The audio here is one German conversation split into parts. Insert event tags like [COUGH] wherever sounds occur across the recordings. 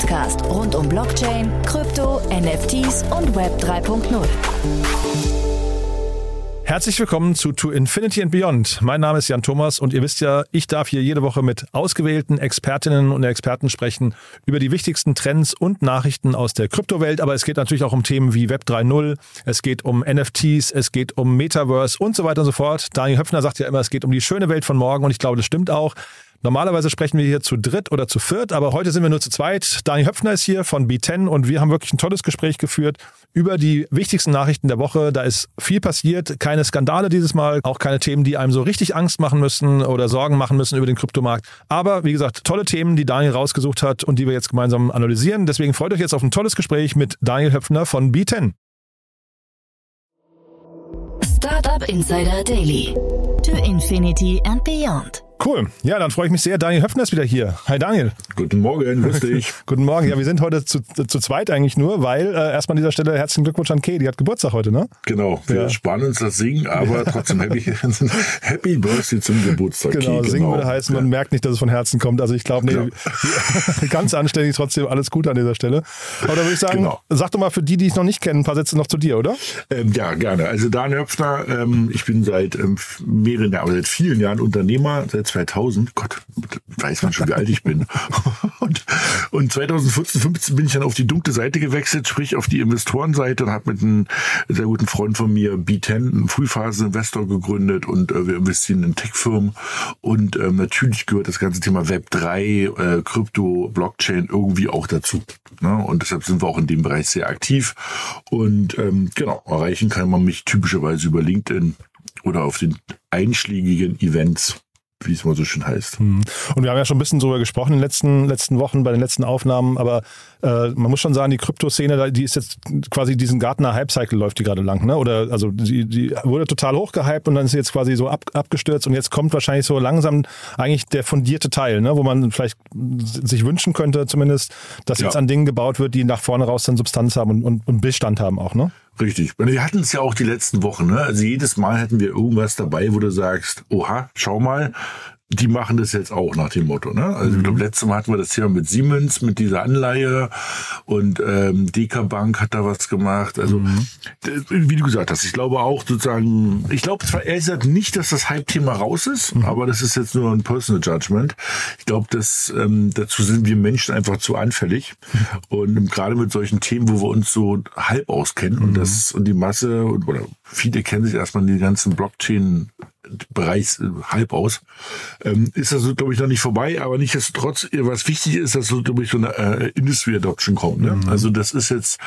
Podcast rund um Blockchain, Krypto, NFTs und Web 3.0. Herzlich willkommen zu To Infinity and Beyond. Mein Name ist Jan Thomas und ihr wisst ja, ich darf hier jede Woche mit ausgewählten Expertinnen und Experten sprechen über die wichtigsten Trends und Nachrichten aus der Kryptowelt. Aber es geht natürlich auch um Themen wie Web 3.0, es geht um NFTs, es geht um Metaverse und so weiter und so fort. Daniel Höpfner sagt ja immer, es geht um die schöne Welt von morgen und ich glaube, das stimmt auch. Normalerweise sprechen wir hier zu dritt oder zu viert, aber heute sind wir nur zu zweit. Daniel Höpfner ist hier von B10 und wir haben wirklich ein tolles Gespräch geführt über die wichtigsten Nachrichten der Woche. Da ist viel passiert, keine Skandale dieses Mal, auch keine Themen, die einem so richtig Angst machen müssen oder Sorgen machen müssen über den Kryptomarkt. Aber wie gesagt, tolle Themen, die Daniel rausgesucht hat und die wir jetzt gemeinsam analysieren. Deswegen freut euch jetzt auf ein tolles Gespräch mit Daniel Höpfner von B10. Startup Insider Daily. To Infinity and Beyond. Cool. Ja, dann freue ich mich sehr. Daniel Höfner ist wieder hier. Hi Daniel. Guten Morgen, grüß [LAUGHS] dich. Guten Morgen. Ja, wir sind heute zu, zu zweit eigentlich nur, weil äh, erstmal an dieser Stelle herzlichen Glückwunsch an Kay. Die hat Geburtstag heute, ne? Genau. Wir ja. sparen uns das Singen, aber trotzdem happy, [LAUGHS] [LAUGHS] happy Birthday zum Geburtstag. Genau, Kay, Singen genau. würde heißen, man ja. merkt nicht, dass es von Herzen kommt. Also ich glaube, nee, genau. ganz anständig trotzdem alles gut an dieser Stelle. Aber da würde ich sagen, genau. sag doch mal für die, die es noch nicht kennen, ein paar Sätze noch zu dir, oder? Ähm, ja, gerne. Also Daniel Höpfner, ähm, ich bin seit ähm, mehreren, aber seit vielen Jahren Unternehmer, seit 2000. Gott, weiß man schon, wie alt ich bin. [LAUGHS] Und, und 2014, 15 bin ich dann auf die dunkle Seite gewechselt, sprich auf die Investorenseite und habe mit einem sehr guten Freund von mir, B10, einen Frühphase-Investor gegründet und äh, wir investieren in Tech-Firmen und ähm, natürlich gehört das ganze Thema Web 3, äh, Krypto, Blockchain irgendwie auch dazu. Ne? Und deshalb sind wir auch in dem Bereich sehr aktiv und ähm, genau, erreichen kann man mich typischerweise über LinkedIn oder auf den einschlägigen Events wie es mal so schön heißt. Hm. Und wir haben ja schon ein bisschen darüber gesprochen in den letzten, letzten Wochen, bei den letzten Aufnahmen, aber äh, man muss schon sagen, die Kryptoszene, die ist jetzt quasi diesen Gartner Hype-Cycle läuft die gerade lang, ne? Oder also die, die wurde total hochgehypt und dann ist sie jetzt quasi so ab, abgestürzt und jetzt kommt wahrscheinlich so langsam eigentlich der fundierte Teil, ne? Wo man vielleicht sich wünschen könnte, zumindest, dass ja. jetzt an Dingen gebaut wird, die nach vorne raus dann Substanz haben und, und, und Bestand haben auch, ne? Richtig. Wir hatten es ja auch die letzten Wochen. Ne? Also jedes Mal hätten wir irgendwas dabei, wo du sagst, oha, schau mal, die machen das jetzt auch nach dem Motto. Ne? Also mhm. ich glaube, letztes Mal hatten wir das Thema mit Siemens, mit dieser Anleihe und ähm, Deka Bank hat da was gemacht. Also mhm. wie du gesagt hast, ich glaube auch sozusagen, ich glaube zwar ehrlich gesagt nicht, dass das Hype-Thema raus ist, mhm. aber das ist jetzt nur ein Personal Judgment. Ich glaube, dass ähm, dazu sind wir Menschen einfach zu anfällig und gerade mit solchen Themen, wo wir uns so halb auskennen und mhm. das und die Masse und, oder viele kennen sich erstmal in die ganzen Blockchain Bereichs äh, halb aus. Ähm, ist das, glaube ich, noch nicht vorbei, aber nichtsdestotrotz, was wichtig ist, dass so, glaube ich, so eine äh, Industry Adoption kommt. Ne? Mhm. Also das ist jetzt,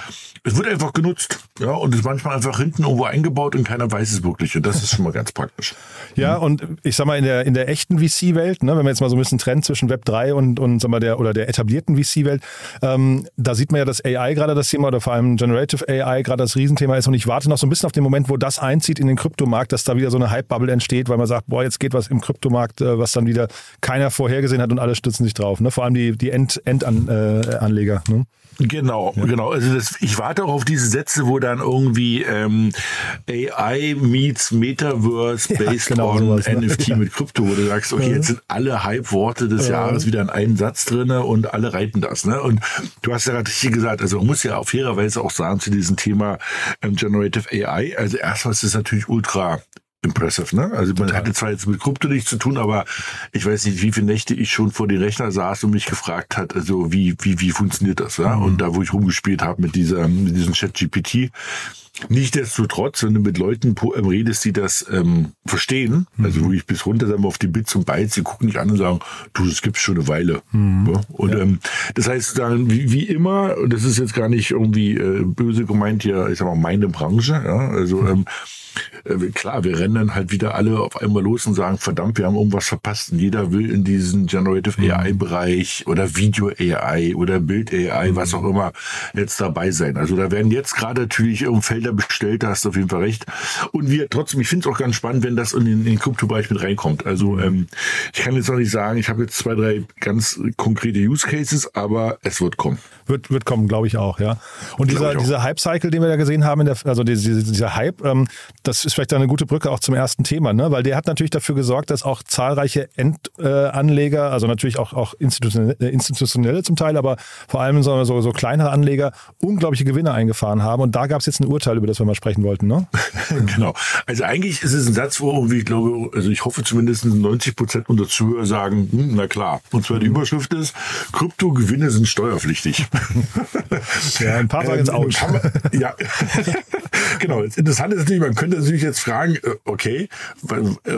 es wird einfach genutzt, ja, und ist manchmal einfach hinten irgendwo eingebaut und keiner weiß es wirklich. Und das ist schon mal ganz praktisch. [LAUGHS] Ja, mhm. und ich sag mal, in der, in der echten VC-Welt, ne, wenn wir jetzt mal so ein bisschen trennen zwischen Web 3 und, und sag mal, der oder der etablierten VC-Welt, ähm, da sieht man ja, dass AI gerade das Thema oder vor allem Generative AI gerade das Riesenthema ist. Und ich warte noch so ein bisschen auf den Moment, wo das einzieht in den Kryptomarkt, dass da wieder so eine Hype-Bubble entsteht entsteht, weil man sagt, boah, jetzt geht was im Kryptomarkt, äh, was dann wieder keiner vorhergesehen hat und alle stützen sich drauf. Ne? Vor allem die, die Endanleger. End äh, ne? Genau, ja. genau. Also das, ich warte auch auf diese Sätze, wo dann irgendwie ähm, AI meets Metaverse based ja, genau, on sowas, ne? NFT mit Krypto, wo du sagst, okay, jetzt sind alle Hype-Worte des ja. Jahres wieder in einem Satz drinne und alle reiten das. Ne? Und du hast ja gerade richtig gesagt, also man muss ja auf fairer Weise auch sagen zu diesem Thema ähm, Generative AI, also erstmal ist es natürlich ultra impressive, ne? Also man Total. hatte zwar jetzt mit Krypto nichts zu tun, aber ich weiß nicht, wie viele Nächte ich schon vor den Rechner saß und mich gefragt hat, also wie wie wie funktioniert das, ja? Mhm. Und da wo ich rumgespielt habe mit dieser mit diesem Chat GPT, Nichtsdestotrotz, wenn du mit Leuten ähm, redest, die das ähm, verstehen, mhm. also wo ich bis runter sagen wir, auf die Bits und Bytes, die gucken dich an und sagen, du, das gibt's schon eine Weile. Mhm. Ja? Und ja. Ähm, das heißt, dann, wie, wie immer, und das ist jetzt gar nicht irgendwie äh, böse gemeint hier, ich sag mal, meine Branche, ja, also mhm. ähm, äh, klar, wir rennen dann halt wieder alle auf einmal los und sagen, verdammt, wir haben irgendwas verpasst und jeder will in diesen Generative Mhm. AI-Bereich oder Video AI oder Bild AI, Mhm. was auch immer, jetzt dabei sein. Also da werden jetzt gerade natürlich Felder bestellt, da hast du auf jeden Fall recht. Und wir trotzdem, ich finde es auch ganz spannend, wenn das in den, in den Kryptobereich mit reinkommt. Also ähm, ich kann jetzt noch nicht sagen, ich habe jetzt zwei, drei ganz konkrete Use Cases, aber es wird kommen. Wird, wird kommen, glaube ich auch, ja. Und dieser, dieser Hype-Cycle, den wir da gesehen haben, der, also diese, dieser Hype, ähm, das ist vielleicht eine gute Brücke auch zum ersten Thema, ne? weil der hat natürlich dafür gesorgt, dass auch zahlreiche Endanleger, äh, also natürlich auch, auch institutionelle, äh, institutionelle zum Teil, aber vor allem so, so, so kleinere Anleger unglaubliche Gewinne eingefahren haben. Und da gab es jetzt ein Urteil, über das wir mal sprechen wollten. Ne? [LAUGHS] Genau. Also eigentlich ist es ein Satz, wo ich glaube, also ich hoffe zumindest 90 Prozent unserer Zuhörer sagen, hm, na klar. Und zwar die Überschrift ist, Kryptogewinne sind steuerpflichtig. [LAUGHS] Ja, ein paar sagen Ähm, Autsch. kann man- Ja, [LAUGHS] genau. Das Interessante ist natürlich, man könnte natürlich jetzt fragen, äh, okay,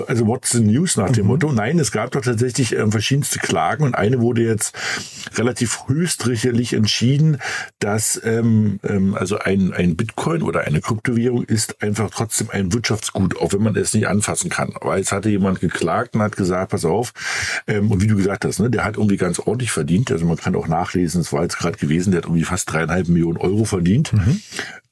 also what's the news nach Mhm. dem Motto? Nein, es gab doch tatsächlich ähm, verschiedenste Klagen und eine wurde jetzt relativ höchstrichterlich entschieden, dass ähm, ähm, also ein, ein Bitcoin oder eine Kryptowährung ist einfach trotzdem ein Wirtschaftsgut, auch wenn man es nicht anfassen kann. Weil es hatte jemand geklagt und hat gesagt, pass auf, ähm, und wie du gesagt hast, ne, der hat irgendwie ganz ordentlich verdient. Also man kann auch nachlesen, es war jetzt gerade gewesen, der hat irgendwie fast dreieinhalb Millionen Euro verdient.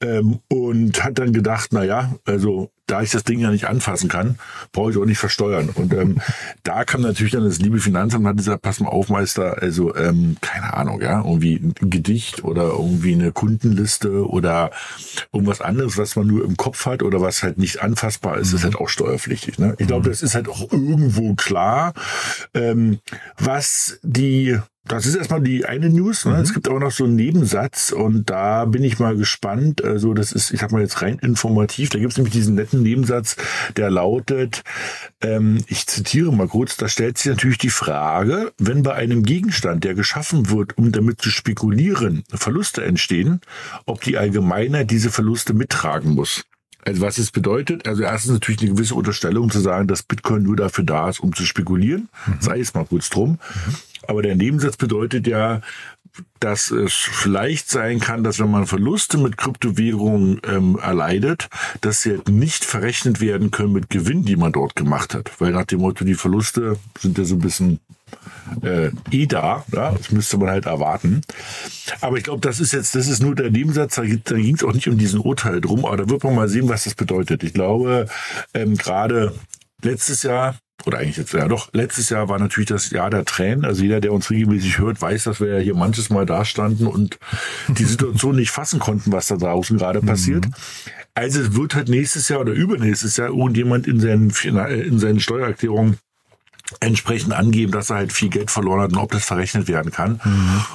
Ähm, und hat dann gedacht, na ja, also da ich das Ding ja nicht anfassen kann, brauche ich auch nicht versteuern. Und ähm, da kam natürlich dann das liebe Finanzamt und hat gesagt, pass mal auf, Meister, also ähm, keine Ahnung, ja, irgendwie ein Gedicht oder irgendwie eine Kundenliste oder irgendwas anderes, was man nur im Kopf hat oder was halt nicht anfassbar ist, ist halt auch steuerpflichtig. Ne? Ich glaube, das ist halt auch irgendwo klar. Ähm, was die das ist erstmal die eine News. Ne? Es gibt aber noch so einen Nebensatz und da bin ich mal gespannt. Also das ist, ich sag mal jetzt rein informativ. Da gibt es nämlich diesen netten Nebensatz, der lautet, ähm, ich zitiere mal kurz, da stellt sich natürlich die Frage, wenn bei einem Gegenstand, der geschaffen wird, um damit zu spekulieren, Verluste entstehen, ob die Allgemeinheit diese Verluste mittragen muss. Also was es bedeutet, also erstens natürlich eine gewisse Unterstellung zu sagen, dass Bitcoin nur dafür da ist, um zu spekulieren, sei es mal kurz drum. Aber der Nebensatz bedeutet ja, dass es vielleicht sein kann, dass wenn man Verluste mit Kryptowährungen ähm, erleidet, dass sie halt nicht verrechnet werden können mit Gewinn, die man dort gemacht hat. Weil nach dem Motto, die Verluste sind ja so ein bisschen äh, eh da, ja? das müsste man halt erwarten. Aber ich glaube, das ist jetzt, das ist nur der Nebensatz, da, da ging es auch nicht um diesen Urteil drum, aber da wird man mal sehen, was das bedeutet. Ich glaube, ähm, gerade letztes Jahr, oder eigentlich jetzt, ja doch, letztes Jahr war natürlich das Jahr der Tränen. Also jeder, der uns regelmäßig hört, weiß, dass wir ja hier manches Mal da standen und die Situation nicht fassen konnten, was da draußen gerade passiert. Also es wird halt nächstes Jahr oder übernächstes Jahr irgendjemand in seinen, in seinen Steuererklärungen entsprechend angeben, dass er halt viel Geld verloren hat und ob das verrechnet werden kann.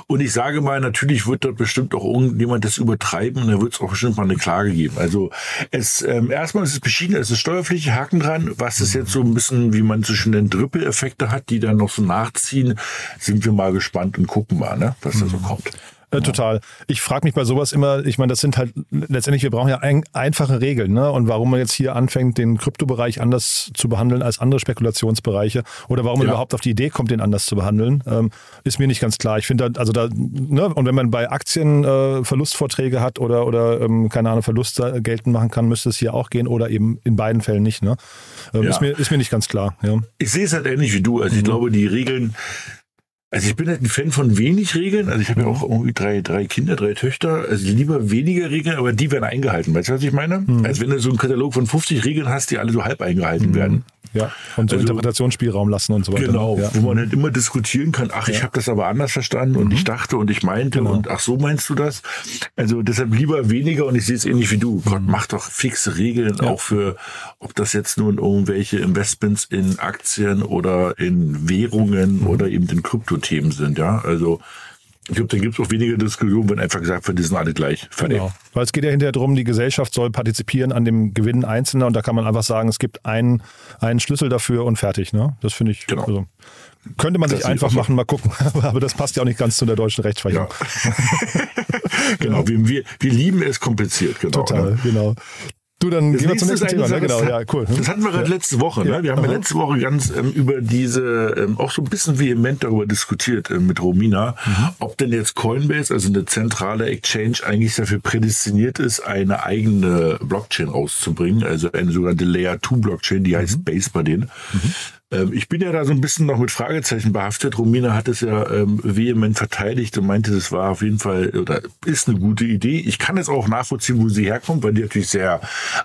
Und ich sage mal, natürlich wird dort bestimmt auch irgendjemand das übertreiben und da wird es auch bestimmt mal eine Klage geben. Also es ähm, erstmal ist es beschieden, es ist steuerpflichtig, Haken dran. Was es jetzt so ein bisschen, wie man so schön nennt, Trippel-Effekte hat, die dann noch so nachziehen, sind wir mal gespannt und gucken mal, ne, was da so kommt. Äh, total. Ich frage mich bei sowas immer, ich meine, das sind halt letztendlich, wir brauchen ja ein, einfache Regeln, ne? Und warum man jetzt hier anfängt, den Kryptobereich anders zu behandeln als andere Spekulationsbereiche oder warum man Ja. überhaupt auf die Idee kommt, den anders zu behandeln, ähm, ist mir nicht ganz klar. Ich finde, da- also da, ne, und wenn man bei Aktien äh, Verlustvorträge hat oder, oder ähm, keine Ahnung, Verluste geltend machen kann, müsste es hier auch gehen oder eben in beiden Fällen nicht, ne? Ähm, Ja. ist, mir, ist mir nicht ganz klar, ja. Ich sehe es halt ähnlich wie du. Also ich glaube, die Regeln, also ich bin halt ein Fan von wenig Regeln. Also ich habe ja auch irgendwie drei, drei Kinder, drei Töchter. Also lieber weniger Regeln, aber die werden eingehalten. Weißt du, was ich meine? Als wenn du so einen Katalog von 50 Regeln hast, die alle so halb eingehalten werden. Ja, und so Also- Interpretationsspielraum lassen und so weiter. Genau, Ja. wo man halt immer diskutieren kann, ach, ich habe das aber anders verstanden und ich dachte und ich meinte Genau. und ach, so meinst du das? Also deshalb lieber weniger und ich sehe es ähnlich wie du. Gott, mach doch fixe Regeln auch für, ob das jetzt nun irgendwelche Investments in Aktien oder in Währungen oder eben in Kryptothemen sind, ja. Also ich glaube, dann gibt es auch weniger Diskussionen, wenn einfach gesagt wird, die sind alle gleich. Fertig. Genau. Weil es geht ja hinterher darum, die Gesellschaft soll partizipieren an dem Gewinn Einzelner und da kann man einfach sagen, es gibt einen, einen Schlüssel dafür und fertig. Ne? Das finde ich, Genau. also, könnte man Das sich einfach machen, mal gucken. [LAUGHS] Aber das passt ja auch nicht ganz zu der deutschen Rechtsprechung. Ja. [LAUGHS] genau, wir, wir, wir lieben es kompliziert, genau. Total, Ne? genau. Du, dann Das gehen wir zum nächste nächsten Thema. Ne? Genau, das ja, cool. Das hatten wir gerade letzte Woche. Ne? Ja. Wir haben ja letzte Woche ganz ähm, über diese, ähm, auch so ein bisschen vehement darüber diskutiert äh, mit Romina, Mhm. ob denn jetzt Coinbase, also eine zentrale Exchange, eigentlich dafür prädestiniert ist, eine eigene Blockchain rauszubringen, also eine sogenannte Layer 2 Blockchain, die Mhm. heißt Base bei denen. Ähm, ich bin ja da so ein bisschen noch mit Fragezeichen behaftet. Romina hat es ja ähm, vehement verteidigt und meinte, das war auf jeden Fall oder ist eine gute Idee. Ich kann es auch nachvollziehen, wo sie herkommt, weil die natürlich sehr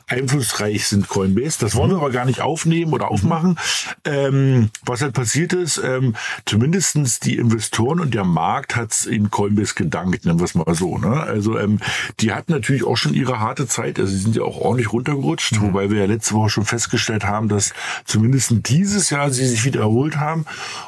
einflussreich sind, Coinbase. Das wollen wir aber gar nicht aufnehmen oder aufmachen. Ähm, was halt passiert ist, ähm, zumindestens die Investoren und der Markt hat's in Coinbase gedankt, nennen wir es mal so. Ne? Also ähm, die hatten natürlich auch schon ihre harte Zeit. Also sie sind ja auch ordentlich runtergerutscht, wobei wir ja letzte Woche schon festgestellt haben, dass zumindest dieses Jahr sie sich wieder erholt haben.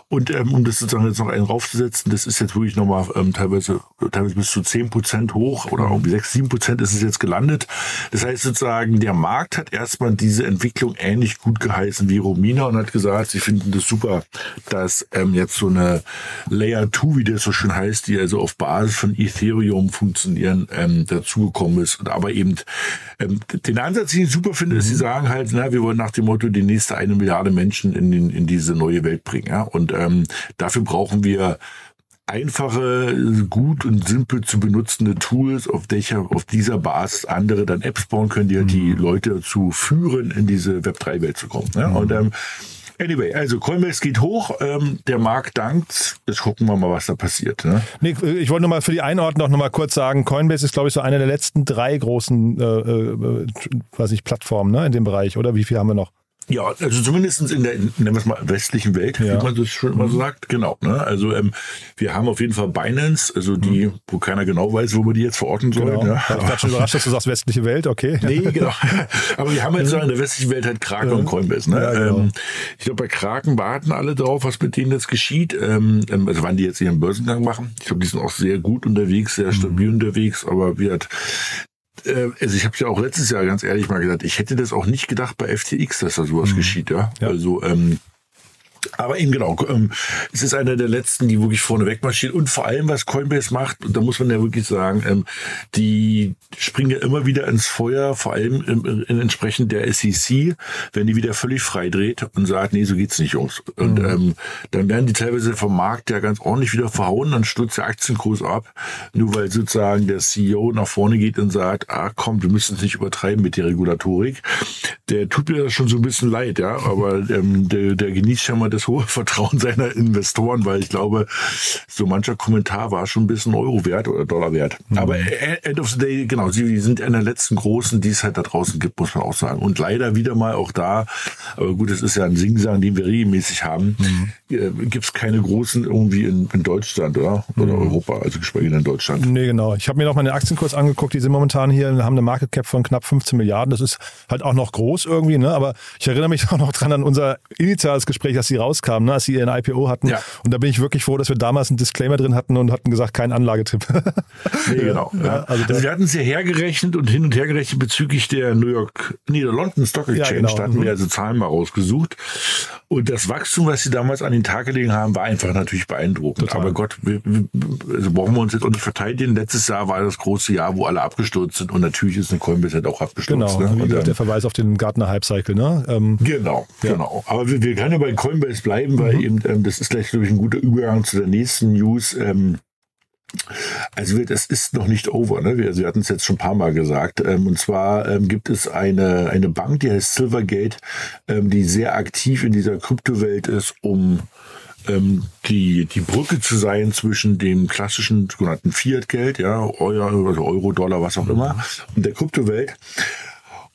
Und ähm, um das sozusagen jetzt noch einen raufzusetzen, das ist jetzt wirklich nochmal ähm, teilweise, teilweise bis zu 10 Prozent hoch oder irgendwie 6, 7 Prozent ist es jetzt gelandet. Das heißt sozusagen, der Markt hat erstmal diese Entwicklung ähnlich gut geheißen wie Romina und hat gesagt, sie finden das super, dass ähm, jetzt so eine Layer 2, wie das so schön heißt, die also auf Basis von Ethereum funktionieren, ähm, dazugekommen ist. Und aber eben ähm, den Ansatz, den ich super finde, ist, sie sagen halt, na, wir wollen nach dem Motto die nächste eine Milliarde Menschen in, den, in diese neue Welt bringen. Ja? Und ähm, dafür brauchen wir einfache, gut und simpel zu benutzende Tools, auf, welcher, auf dieser Basis andere dann Apps bauen können, die halt die Leute dazu führen, in diese Web3-Welt zu kommen. Ja? Und ähm, Anyway, also Coinbase geht hoch, ähm, der Markt dankt. Jetzt gucken wir mal, was da passiert. Ne? Nee, ich wollte nur mal für die Einordnung noch mal kurz sagen, Coinbase ist, glaube ich, so eine der letzten drei großen äh, äh, weiß ich, Plattformen ne, in dem Bereich, oder? Wie viel haben wir noch? Ja, also zumindest in der, nennen wir es mal, westlichen Welt, Ja. wie man das schon immer so sagt. Genau. Ne? Also ähm, wir haben auf jeden Fall Binance, also die, wo keiner genau weiß, wo man die jetzt verorten soll. Genau. Ne? Ich war schon überrascht, dass du sagst westliche Welt, okay. Nee, genau. [LAUGHS] Aber wir haben jetzt so in der westlichen Welt halt Kraken und Coinbase. Ne? Ja, genau. ähm, ich glaube, bei Kraken warten alle drauf, was mit denen jetzt geschieht. Ähm, ähm, also wann die jetzt ihren Börsengang machen. Ich glaube, die sind auch sehr gut unterwegs, sehr stabil unterwegs, aber wird äh, also ich habe ja auch letztes Jahr ganz ehrlich mal gesagt, ich hätte das auch nicht gedacht bei FTX, dass da sowas geschieht, ja. Ja. Also ähm, aber eben genau, ähm, es ist einer der letzten, die wirklich vorne wegmarschiert. Und vor allem, was Coinbase macht, da muss man ja wirklich sagen, ähm, die springen ja immer wieder ins Feuer, vor allem im, in entsprechend der SEC, wenn die wieder völlig frei dreht und sagt, nee, so geht's nicht, Jungs. Und ähm, dann werden die teilweise vom Markt ja ganz ordentlich wieder verhauen, dann stürzt der Aktienkurs ab, nur weil sozusagen der CEO nach vorne geht und sagt, ah komm, wir müssen es nicht übertreiben mit der Regulatorik. Der tut mir das schon so ein bisschen leid, ja, aber ähm, der, der genießt schon mal das hohe Vertrauen seiner Investoren, weil ich glaube, so mancher Kommentar war schon ein bisschen Euro wert oder Dollar wert. Aber äh, end of the day, genau, sie sind einer der letzten großen, die es halt da draußen gibt, muss man auch sagen. Und leider wieder mal auch da, aber gut, es ist ja ein Singsang, den wir regelmäßig haben, äh, gibt es keine großen irgendwie in, in Deutschland, oder? Oder Europa, also geschweige denn in Deutschland. Nee, genau. Ich habe mir noch mal den Aktienkurs angeguckt. Die sind momentan hier, haben eine Market Cap von knapp 15 Milliarden. Das ist halt auch noch groß irgendwie, ne? Aber ich erinnere mich [LAUGHS] auch noch dran an unser initiales Gespräch, als sie rauskamen, ne? als sie ihren IPO hatten. Ja. Und da bin ich wirklich froh, dass wir damals einen Disclaimer drin hatten und hatten gesagt, kein Anlagetipp. [LAUGHS] Nee, genau. Ja. also Also, wir hatten es ja hergerechnet und hin und her gerechnet bezüglich der New York, nee, der London Stock Exchange. genau. Da hatten Mhm. wir also Zahlen mal rausgesucht. Und das Wachstum, was sie damals an den Tag gelegen haben, war einfach natürlich beeindruckend. Total. Aber Gott, wir, wir, also brauchen wir uns jetzt auch nicht verteidigen. Letztes Jahr war das große Jahr, wo alle abgestürzt sind. Und natürlich ist eine Coinbase halt auch abgestürzt. genau. ne? Und, ähm, der Verweis auf den Gartner Hype Cycle, ne? Ähm, Genau, genau. Aber wir, wir können ja bei Coinbase bleiben, weil eben, ähm, das ist gleich, glaube ich, ein guter Übergang zu der nächsten News. Ähm, also das ist noch nicht over. Ne? Wir, wir hatten es jetzt schon ein paar Mal gesagt. Ähm, und zwar ähm, gibt es eine, eine Bank, die heißt Silvergate, ähm, die sehr aktiv in dieser Kryptowelt ist, um ähm, die, die Brücke zu sein zwischen dem klassischen sogenannten Fiat-Geld, ja, Euro, also Euro, Dollar, was auch immer, und der Kryptowelt.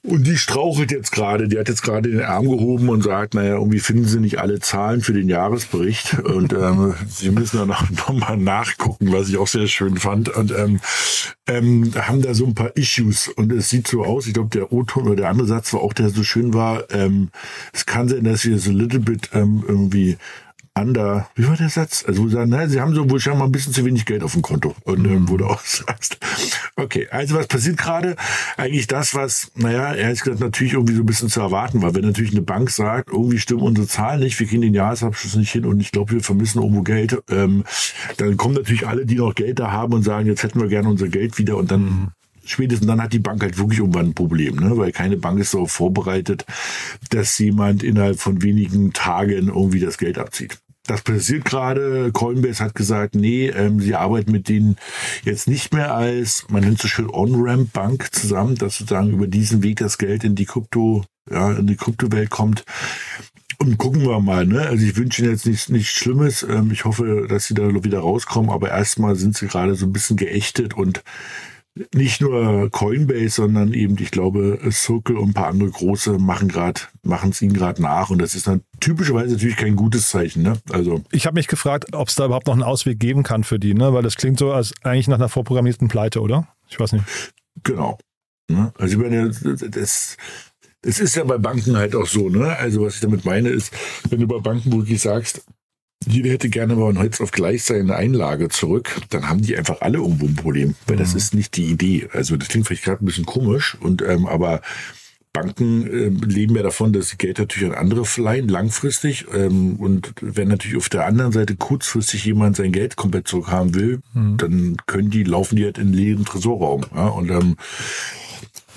Und die strauchelt jetzt gerade, die hat jetzt gerade den Arm gehoben und sagt, naja, irgendwie finden sie nicht alle Zahlen für den Jahresbericht. Und ähm, sie müssen dann noch, [LAUGHS] noch mal nachgucken, was ich auch sehr schön fand. Und ähm, ähm, haben da so ein paar Issues. Und es sieht so aus, ich glaube, der O-Ton oder der andere Satz war auch, der so schön war, ähm, es kann sein, dass wir so a little bit ähm, irgendwie under, wie war der Satz? Also, sagen, na, sie haben so wohl scheinbar ein bisschen zu wenig Geld auf dem Konto. Und ähm, wo du auch [LAUGHS] sagst, okay, also was passiert gerade? Eigentlich das, was, naja, ehrlich gesagt, natürlich irgendwie so ein bisschen zu erwarten war. Wenn natürlich eine Bank sagt, irgendwie stimmen unsere Zahlen nicht, wir kriegen den Jahresabschluss nicht hin und ich glaube, wir vermissen irgendwo Geld, ähm, dann kommen natürlich alle, die noch Geld da haben und sagen, jetzt hätten wir gerne unser Geld wieder und dann spätestens dann hat die Bank halt wirklich irgendwann ein Problem, ne? weil keine Bank ist darauf vorbereitet, dass jemand innerhalb von wenigen Tagen irgendwie das Geld abzieht. Das passiert gerade. Coinbase hat gesagt, nee, ähm, sie arbeiten mit denen jetzt nicht mehr als, man nennt es so schön On-Ramp-Bank zusammen, dass sozusagen über diesen Weg das Geld in die Krypto, ja, in die Kryptowelt kommt. Und gucken wir mal, ne? Also ich wünsche Ihnen jetzt nichts, nichts Schlimmes. Ähm, ich hoffe, dass Sie da wieder rauskommen, aber erstmal sind sie gerade so ein bisschen geächtet und nicht nur Coinbase, sondern eben, ich glaube, Circle und ein paar andere große machen gerade, machen es ihnen gerade nach. Und das ist dann typischerweise natürlich kein gutes Zeichen. Ne? Also ich habe mich gefragt, ob es da überhaupt noch einen Ausweg geben kann für die, ne? Weil das klingt so als eigentlich nach einer vorprogrammierten Pleite, oder? Ich weiß nicht. Genau. Ne? Also ich meine, das, das ist ja bei Banken halt auch so, ne? Also was ich damit meine ist, wenn du bei Banken wirklich sagst, jeder hätte gerne mal von heute auf gleich seine Einlage zurück, dann haben die einfach alle irgendwo ein Problem, weil mhm. das ist nicht die Idee. Also das klingt vielleicht gerade ein bisschen komisch, und ähm, aber Banken äh, leben ja davon, dass sie Geld natürlich an andere verleihen, langfristig. Ähm, und wenn natürlich auf der anderen Seite kurzfristig jemand sein Geld komplett zurückhaben will, mhm. dann können die, laufen die halt in leeren Tresorraum. Ja? Und ähm,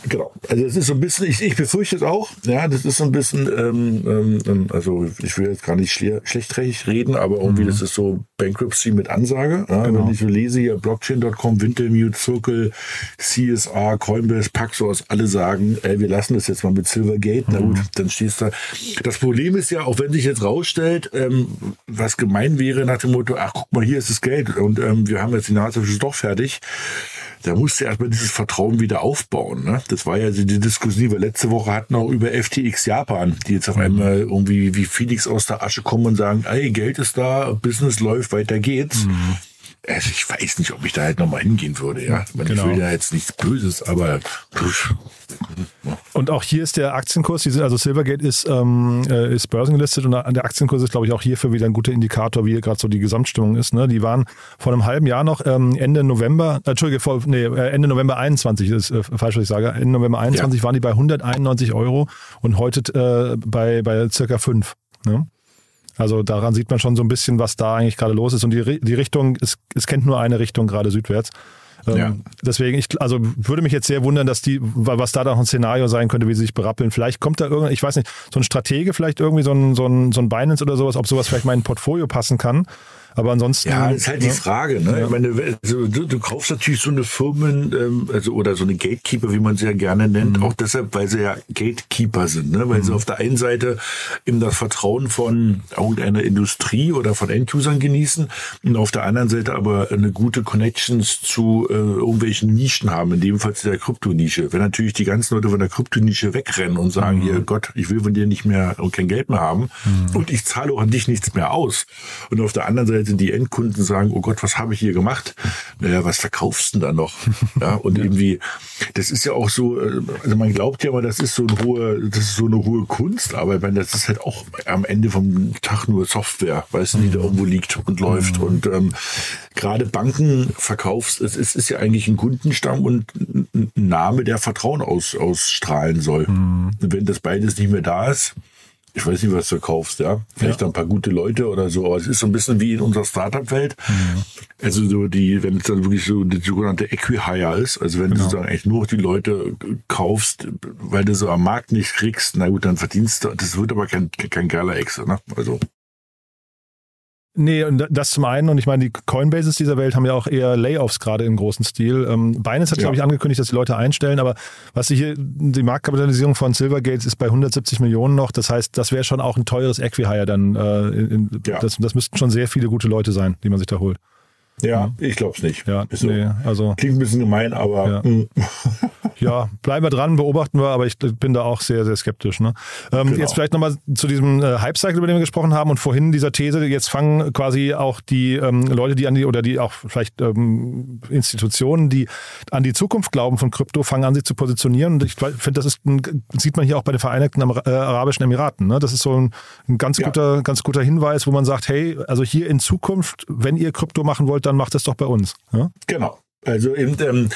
Genau. Also es ist so ein bisschen, ich, ich befürchte es auch, ja, das ist so ein bisschen, ähm, ähm, ähm also ich will jetzt gar nicht schle schlechtträchtig reden, aber irgendwie mhm. das ist so Bankruptcy mit Ansage. Ja, genau. Wenn ich so lese hier Blockchain.com, Wintermute, Circle, CSR, Coinbase, Paxos, alle sagen, ey, wir lassen das jetzt mal mit Silvergate. Mhm. Na gut, dann stehst du da. Das Problem ist ja, auch wenn sich jetzt rausstellt, ähm, was gemein wäre nach dem Motto, ach guck mal, hier ist das Geld und ähm, wir haben jetzt die Nase doch fertig da musste erstmal dieses Vertrauen wieder aufbauen. Ne? Das war ja die Diskussion, die wir letzte Woche hatten auch über FTX Japan, die jetzt auf mhm. einmal irgendwie wie Phoenix aus der Asche kommen und sagen, ey, Geld ist da, Business läuft, weiter geht's. Mhm. Also ich weiß nicht, ob ich da halt nochmal hingehen würde, ja. Ich, meine, genau. ich will ja jetzt nichts Böses, aber. Und auch hier ist der Aktienkurs, also Silvergate ist, ähm, äh, ist börsengelistet und der Aktienkurs ist, glaube ich, auch hierfür wieder ein guter Indikator, wie gerade so die Gesamtstimmung ist. Ne? Die waren vor einem halben Jahr noch, ähm, Ende November, äh, Entschuldige, vor, nee, äh, Ende November 21, das ist äh, falsch, was ich sage. Ende November 21 ja. waren die bei 191 Euro und heute äh, bei, bei circa 5. Ne? Also daran sieht man schon so ein bisschen, was da eigentlich gerade los ist. Und die, die Richtung, es, es kennt nur eine Richtung, gerade südwärts. Ähm, ja. Deswegen, ich, also würde mich jetzt sehr wundern, dass die, was da noch ein Szenario sein könnte, wie sie sich berappeln. Vielleicht kommt da irgendein, ich weiß nicht, so ein Stratege, vielleicht irgendwie so ein, so ein, so ein Binance oder sowas, ob sowas vielleicht mal in ein Portfolio passen kann. Aber ansonsten. Ja, ist halt ne? die Frage. Ne? Ja. Ich meine, also, du, du, kaufst natürlich so eine Firmen, ähm, also oder so eine Gatekeeper, wie man sie ja gerne nennt, mhm. auch deshalb, weil sie ja Gatekeeper sind, ne? weil mhm. sie auf der einen Seite eben das Vertrauen von irgendeiner Industrie oder von Endusern genießen und auf der anderen Seite aber eine gute Connections zu äh, irgendwelchen Nischen haben, in dem Fall zu der Kryptonische. Wenn natürlich die ganzen Leute von der Kryptonische wegrennen und sagen, mhm. hier Gott, ich will von dir nicht mehr und kein Geld mehr haben mhm. und ich zahle auch an dich nichts mehr aus. Und auf der anderen Seite Seite die Endkunden sagen, oh Gott, was habe ich hier gemacht? Naja, was verkaufst du denn da noch? [LAUGHS] Ja, und ja. irgendwie, das ist ja auch so, äh, also man glaubt ja immer, das ist so eine hohe, das ist so eine hohe Kunst, aber meine, das ist halt auch am Ende vom Tag nur Software, weißt du, die da mhm. irgendwo liegt und läuft. Mhm. Und ähm, gerade Banken verkaufst, es ist, ist ja eigentlich ein Kundenstamm und ein Name, der Vertrauen aus, ausstrahlen soll. Mhm. Wenn das beides nicht mehr da ist, ich weiß nicht, was du kaufst, ja. Vielleicht ja. ein paar gute Leute oder so, aber es ist so ein bisschen wie in unserer Startup-Welt. Mhm. Also so die, wenn es dann wirklich so die sogenannte Equihire ist, also wenn genau. du sozusagen eigentlich nur die Leute kaufst, weil du so am Markt nicht kriegst, na gut, dann verdienst du, das wird aber kein, kein geiler Exe, ne? Also. Nee, und das zum einen, und ich meine, die Coinbases dieser Welt haben ja auch eher Layoffs gerade im großen Stil. Ähm, Binance hat, ja. glaube ich, angekündigt, dass die Leute einstellen, aber was sie hier, die Marktkapitalisierung von Silvergate ist bei 170 Millionen noch. Das heißt, das wäre schon auch ein teures Equihire dann. Äh, in, ja. das, das müssten schon sehr viele gute Leute sein, die man sich da holt. Ja, ich glaube es nicht. Ja, so. nee, also, Klingt ein bisschen gemein, aber. Ja. Hm. [LAUGHS] ja, bleiben wir dran, beobachten wir, aber ich bin da auch sehr, sehr skeptisch. Ne? Ähm, genau. Jetzt vielleicht nochmal zu diesem äh, Hype-Cycle, über den wir gesprochen haben und vorhin dieser These, jetzt fangen quasi auch die ähm, Leute, die an die, oder die auch vielleicht ähm, Institutionen, die an die Zukunft glauben von Krypto, fangen an, sich zu positionieren. Und ich finde, das ist ein, sieht man hier auch bei den Vereinigten äh, Arabischen Emiraten. Ne? Das ist so ein, ein ganz, ja. guter, ganz guter Hinweis, wo man sagt, hey, also hier in Zukunft, wenn ihr Krypto machen wollt, dann macht es doch bei uns. Ja? Genau. Also eben, ähm,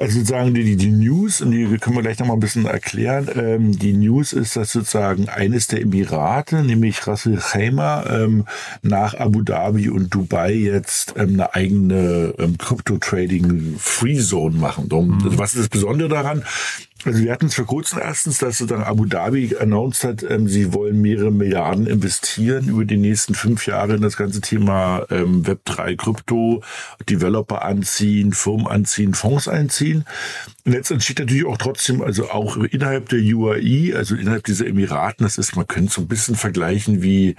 Also sozusagen die, die News, und die können wir gleich noch mal ein bisschen erklären. Ähm, die News ist, dass sozusagen eines der Emirate, nämlich Ras Al Khaimah, ähm, nach Abu Dhabi und Dubai jetzt ähm, eine eigene ähm, Crypto-Trading Free Zone machen. Darum, mhm. Was ist das Besondere daran? Also wir hatten es vor kurzem erstens, dass sozusagen Abu Dhabi announced hat, ähm, sie wollen mehrere Milliarden investieren über die nächsten fünf Jahre in das ganze Thema ähm, Web3 Krypto, Developer anziehen, Firmen anziehen, Fonds einziehen. Und jetzt entsteht natürlich auch trotzdem, also auch innerhalb der UAE, also innerhalb dieser Emiraten, das ist, man könnte so ein bisschen vergleichen wie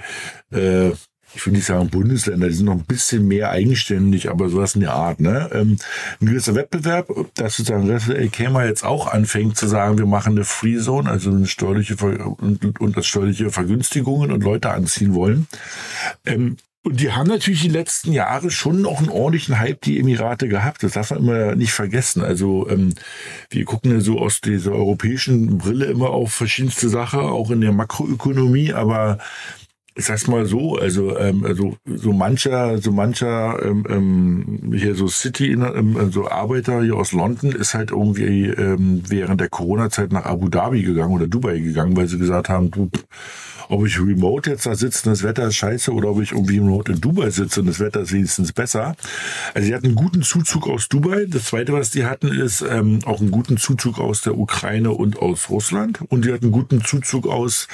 äh, ich will nicht sagen Bundesländer, die sind noch ein bisschen mehr eigenständig, aber sowas in der Art. Ne? Ähm, ein gewisser Wettbewerb, dass sozusagen Kämer jetzt auch anfängt zu sagen, wir machen eine Free Zone, also eine steuerliche und, und das steuerliche Vergünstigungen und Leute anziehen wollen. Ähm, und die haben natürlich die letzten Jahre schon noch einen ordentlichen Hype, die Emirate gehabt. Das darf man immer nicht vergessen. Also ähm, wir gucken ja so aus dieser europäischen Brille immer auf verschiedenste Sachen, auch in der Makroökonomie, aber ich sag's mal so, also ähm, also so mancher, so mancher ähm, ähm, hier so City, ähm, so Arbeiter hier aus London ist halt irgendwie ähm, während der Corona-Zeit nach Abu Dhabi gegangen oder Dubai gegangen, weil sie gesagt haben, du, ob ich remote jetzt da sitze und das Wetter ist scheiße oder ob ich irgendwie remote in Dubai sitze und das Wetter ist wenigstens besser. Also sie hatten einen guten Zuzug aus Dubai. Das zweite, was die hatten, ist ähm, auch einen guten Zuzug aus der Ukraine und aus Russland. Und die hatten einen guten Zuzug aus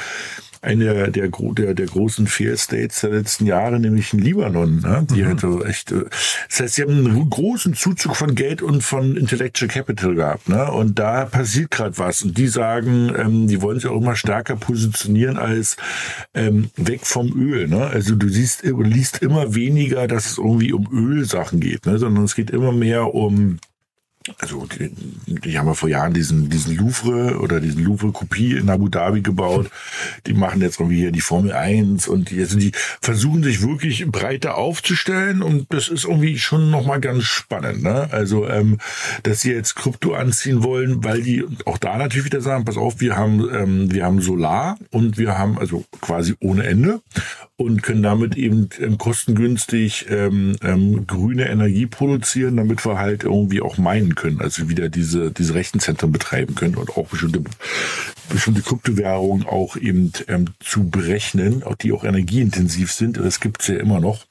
eine der, der, der großen Fair States der letzten Jahre, nämlich in Libanon. Ne? Die mhm. hatte echt, äh, das heißt, sie haben einen großen Zuzug von Geld und von Intellectual Capital gehabt. Ne? Und da passiert gerade was. Und die sagen, ähm, die wollen sich auch immer stärker positionieren als ähm, weg vom Öl. Ne? Also du siehst, du liest immer weniger, dass es irgendwie um Ölsachen geht, ne? sondern es geht immer mehr um also die, die haben ja vor Jahren diesen, diesen Louvre oder diesen Louvre-Kopie in Abu Dhabi gebaut. Die machen jetzt irgendwie hier die Formel 1 und die, also die versuchen sich wirklich breiter aufzustellen und das ist irgendwie schon nochmal ganz spannend. Ne? Also, ähm, dass sie jetzt Krypto anziehen wollen, weil die auch da natürlich wieder sagen, pass auf, wir haben, ähm, wir haben Solar und wir haben also quasi ohne Ende und können damit eben ähm, kostengünstig ähm, ähm, grüne Energie produzieren, damit wir halt irgendwie auch meinen können, also wieder diese, diese Rechenzentren betreiben können und auch bestimmte, bestimmte Kryptowährungen auch eben ähm, zu berechnen, auch die auch energieintensiv sind. Das gibt's ja immer noch.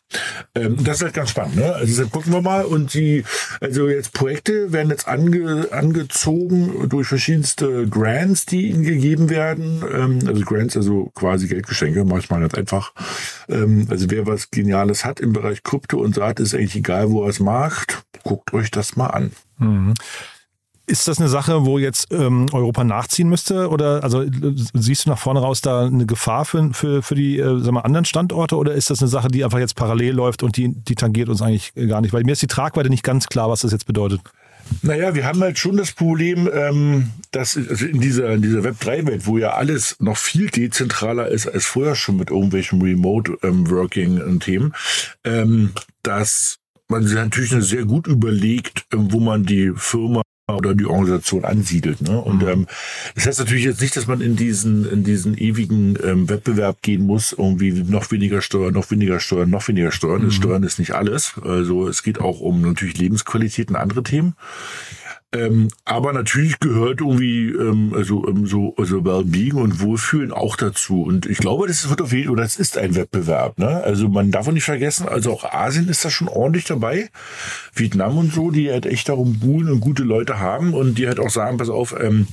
Ähm, das ist halt ganz spannend. Ne? Also jetzt gucken wir mal und die, also jetzt Projekte werden jetzt ange, angezogen durch verschiedenste Grants, die ihnen gegeben werden. Ähm, also Grants, also quasi Geldgeschenke, manchmal ganz einfach. Ähm, also wer was Geniales hat im Bereich Krypto und sagt, ist eigentlich egal, wo er es macht, guckt euch das mal an. Mhm. Ist das eine Sache, wo jetzt ähm, Europa nachziehen müsste? Oder also siehst du nach vorne raus da eine Gefahr für, für, für die äh, sagen wir, anderen Standorte oder ist das eine Sache, die einfach jetzt parallel läuft und die, die tangiert uns eigentlich gar nicht? Weil mir ist die Tragweite nicht ganz klar, was das jetzt bedeutet. Naja, wir haben halt schon das Problem, ähm, dass also in dieser, in dieser Web3-Welt, wo ja alles noch viel dezentraler ist als vorher schon mit irgendwelchen Remote-Working-Themen, ähm, ähm, dass man sich natürlich sehr gut überlegt, ähm, wo man die Firma oder die Organisation ansiedelt. Ne? Und mhm. ähm, das heißt natürlich jetzt nicht, dass man in diesen in diesen ewigen ähm, Wettbewerb gehen muss, irgendwie noch weniger Steuern, noch weniger Steuern, noch weniger Steuern. Mhm. Steuern ist nicht alles. Also es geht auch um natürlich Lebensqualität und andere Themen. Ähm, aber natürlich gehört irgendwie ähm, also ähm, so also Wellbeing und Wohlfühlen auch dazu. Und ich glaube, das wird auf jeden oder das ist ein Wettbewerb. Ne? Also man darf auch nicht vergessen, also auch Asien ist da schon ordentlich dabei. Vietnam und so, die halt echt darum buhlen und gute Leute haben und die halt auch sagen, pass auf, ähm,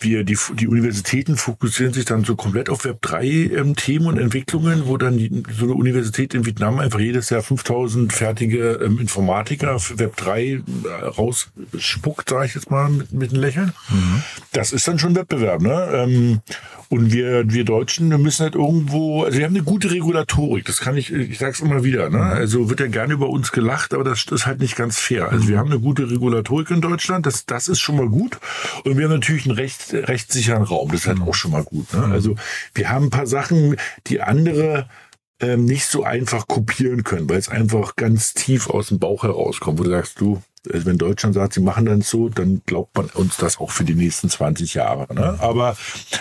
wir, die, die Universitäten fokussieren sich dann so komplett auf Web3-Themen ähm, und Entwicklungen, wo dann die, so eine Universität in Vietnam einfach jedes Jahr 5000 fertige ähm, Informatiker für Web3 äh, rausspuckt, sage ich jetzt mal mit, mit einem Lächeln. Mhm. Das ist dann schon Wettbewerb. Ne? Ähm, und wir, wir Deutschen wir müssen halt irgendwo, also wir haben eine gute Regulatorik, das kann ich, ich sag's immer wieder, ne? Mhm. Also wird ja gerne über uns gelacht, aber das ist halt nicht ganz fair. Also wir haben eine gute Regulatorik in Deutschland, das, das ist schon mal gut. Und wir haben natürlich einen recht, rechtssicheren Raum, das ist halt auch schon mal gut. Ne? Also wir haben ein paar Sachen, die andere ähm, nicht so einfach kopieren können, weil es einfach ganz tief aus dem Bauch herauskommt, wo du sagst, du, wenn Deutschland sagt, sie machen dann so, dann glaubt man uns das auch für die nächsten 20 Jahre. Ne? Aber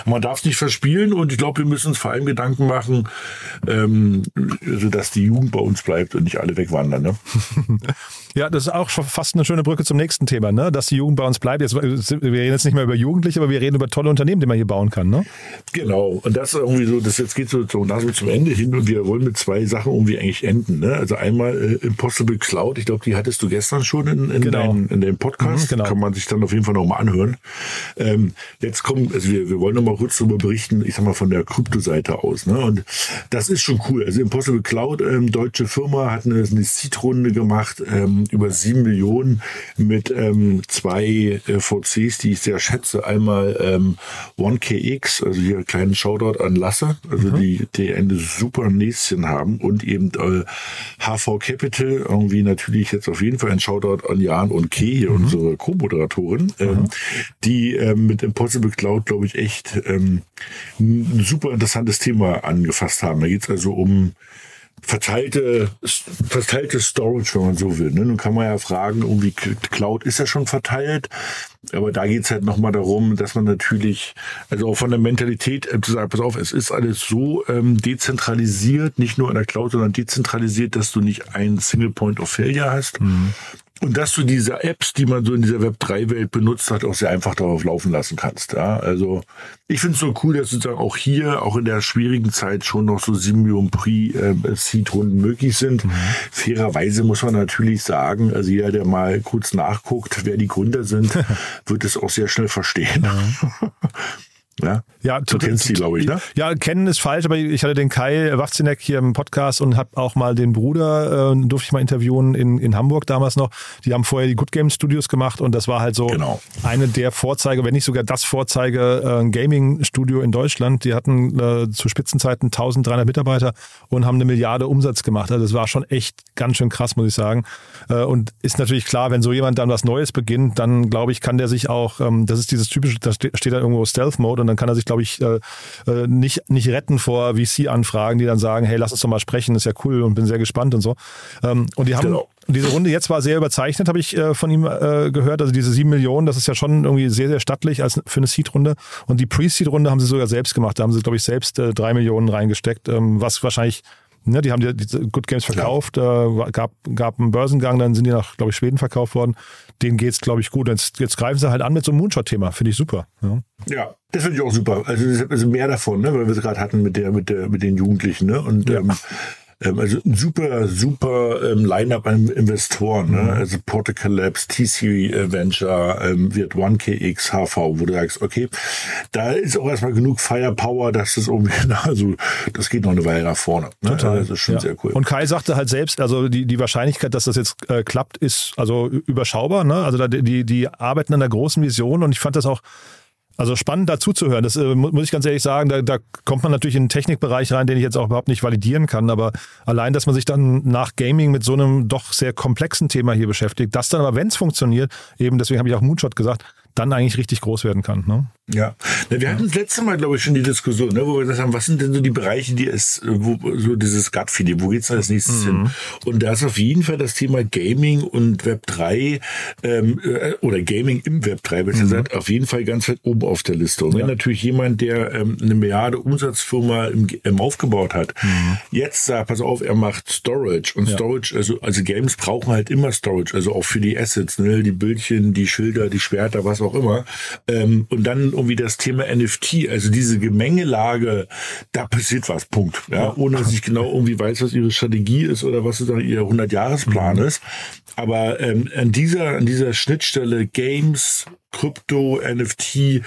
man darf es nicht verspielen und ich glaube, wir müssen uns vor allem Gedanken machen, ähm, also dass die Jugend bei uns bleibt und nicht alle wegwandern. Ne? [LAUGHS] Ja, das ist auch fast eine schöne Brücke zum nächsten Thema, ne? dass die Jugend bei uns bleibt. Jetzt, wir reden jetzt nicht mehr über Jugendliche, aber wir reden über tolle Unternehmen, die man hier bauen kann. Ne? Genau. Und das irgendwie so, das jetzt geht so, so zum Ende hin und wir wollen mit zwei Sachen irgendwie eigentlich enden. Ne? Also einmal äh, Impossible Cloud, ich glaube, die hattest du gestern schon in, in, genau. dein, in dem Podcast. Mhm, genau. Kann man sich dann auf jeden Fall nochmal anhören. Ähm, jetzt kommen, also wir, wir wollen nochmal kurz darüber berichten, ich sag mal von der Kryptoseite aus. Ne? Und das ist schon cool. Also Impossible Cloud, ähm, deutsche Firma, hat eine, eine Seed-Runde gemacht. Ähm, über sieben Millionen mit ähm, zwei äh, VCs, die ich sehr schätze. Einmal ähm, 1KX, also hier kleinen Shoutout an Lasse, also mhm. die, die eine super Näschen haben und eben äh, HV Capital, irgendwie natürlich jetzt auf jeden Fall ein Shoutout an Jan und Kay, hier mhm. unsere Co-Moderatorin, ähm, mhm. die ähm, mit Impossible Cloud, glaube ich, echt ähm, ein super interessantes Thema angefasst haben. Da geht es also um verteilte, verteilte Storage, wenn man so will. Ne? Nun kann man ja fragen, irgendwie Cloud ist ja schon verteilt, aber da geht's halt nochmal darum, dass man natürlich, also auch von der Mentalität äh, zu sagen, pass auf, es ist alles so ähm, dezentralisiert, nicht nur in der Cloud, sondern dezentralisiert, dass du nicht einen Single Point of Failure hast, mhm. Und dass du diese Apps, die man so in dieser Web3-Welt benutzt hat, auch sehr einfach darauf laufen lassen kannst. Ja, also ich finde es so cool, dass sozusagen auch hier, auch in der schwierigen Zeit schon noch so 7 Millionen Pre-Seed-Runden äh, möglich sind. Mhm. Fairerweise muss man natürlich sagen, also jeder, der mal kurz nachguckt, wer die Gründer sind, [LAUGHS] wird es auch sehr schnell verstehen. Mhm. [LAUGHS] Ja, ja du kennst die, glaube ich, ne? Ja, kennen ist falsch, aber ich hatte den Kai Wachzinek hier im Podcast und habe auch mal den Bruder, äh, durfte ich mal interviewen in, in Hamburg damals noch. Die haben vorher die Good Game Studios gemacht und das war halt so genau. eine der Vorzeige, wenn nicht sogar das Vorzeige äh, Gaming-Studio in Deutschland. Die hatten äh, zu Spitzenzeiten 1300 Mitarbeiter und haben eine Milliarde Umsatz gemacht. Also das war schon echt ganz schön krass, muss ich sagen. Äh, und ist natürlich klar, wenn so jemand dann was Neues beginnt, dann glaube ich, kann der sich auch, ähm, das ist dieses typische, da steht da irgendwo Stealth Mode und dann kann er sich, glaube ich, äh, äh nicht, nicht retten vor VC-Anfragen, die dann sagen, hey, lass uns doch mal sprechen, ist ja cool und bin sehr gespannt und so. Ähm, und die haben genau. diese Runde jetzt war sehr überzeichnet, habe ich äh, von ihm äh, gehört. Also diese sieben Millionen, das ist ja schon irgendwie sehr, sehr stattlich als für eine Seed-Runde. Und die Pre-Seed-Runde haben sie sogar selbst gemacht. Da haben sie, glaube ich, selbst äh, drei Millionen reingesteckt, ähm, was wahrscheinlich Ne, die haben die, die Good Games verkauft, äh, gab, gab einen Börsengang, dann sind die nach, glaube ich, Schweden verkauft worden. Denen geht's, glaube ich, gut. Jetzt, jetzt greifen sie halt an mit so einem Moonshot-Thema. Finde ich super. Ja, ja das finde ich auch super. Also, also mehr davon, ne, weil wir es gerade hatten mit der, mit der, mit den Jugendlichen, ne? Und ja. ähm, also ein super, super ähm, Line-up an Investoren, ne? Mhm. also Portical Labs, TC äh, Venture, ähm, wird 1KX, HV, wo du sagst, okay, da ist auch erstmal genug Firepower, dass das irgendwie, [LAUGHS] also das geht noch eine Weile nach vorne. Ne? Total. Das ist schon ja. sehr cool. Und Kai sagte halt selbst, also die, die Wahrscheinlichkeit, dass das jetzt äh, klappt, ist also überschaubar. Ne? Also da, die, die arbeiten an der großen Vision und ich fand das auch also spannend dazu zu hören. Das äh, muss ich ganz ehrlich sagen, da, da kommt man natürlich in einen Technikbereich rein, den ich jetzt auch überhaupt nicht validieren kann. Aber allein, dass man sich dann nach Gaming mit so einem doch sehr komplexen Thema hier beschäftigt, das dann aber, wenn es funktioniert, eben deswegen habe ich auch Moonshot gesagt, dann eigentlich richtig groß werden kann. Ne? Ja, Na, wir hatten das letzte Mal, glaube ich, schon die Diskussion, ne, wo wir gesagt haben, was sind denn so die Bereiche, die es, wo, so dieses Gut-Feeling, wo geht's denn als nächstes mhm. hin? Und da ist auf jeden Fall das Thema Gaming und Web 3 ähm, äh, oder Gaming im Web 3, besser mhm. gesagt, auf jeden Fall ganz weit oben auf der Liste. Und ja. wenn natürlich jemand, der ähm, eine Milliarde Umsatzfirma im, im aufgebaut hat, mhm. jetzt sagt, pass auf, er macht Storage und ja. Storage, also, also Games brauchen halt immer Storage, also auch für die Assets, ne, die Bildchen, die Schilder, die Schwerter, was auch immer. Ähm, und dann irgendwie das Thema NFT, also diese Gemengelage, da passiert was, Punkt. Ja, ohne dass ich genau irgendwie weiß, was ihre Strategie ist oder was sozusagen ihr 100-Jahresplan mhm. ist. Aber ähm, an dieser an dieser Schnittstelle Games, Krypto, NFT,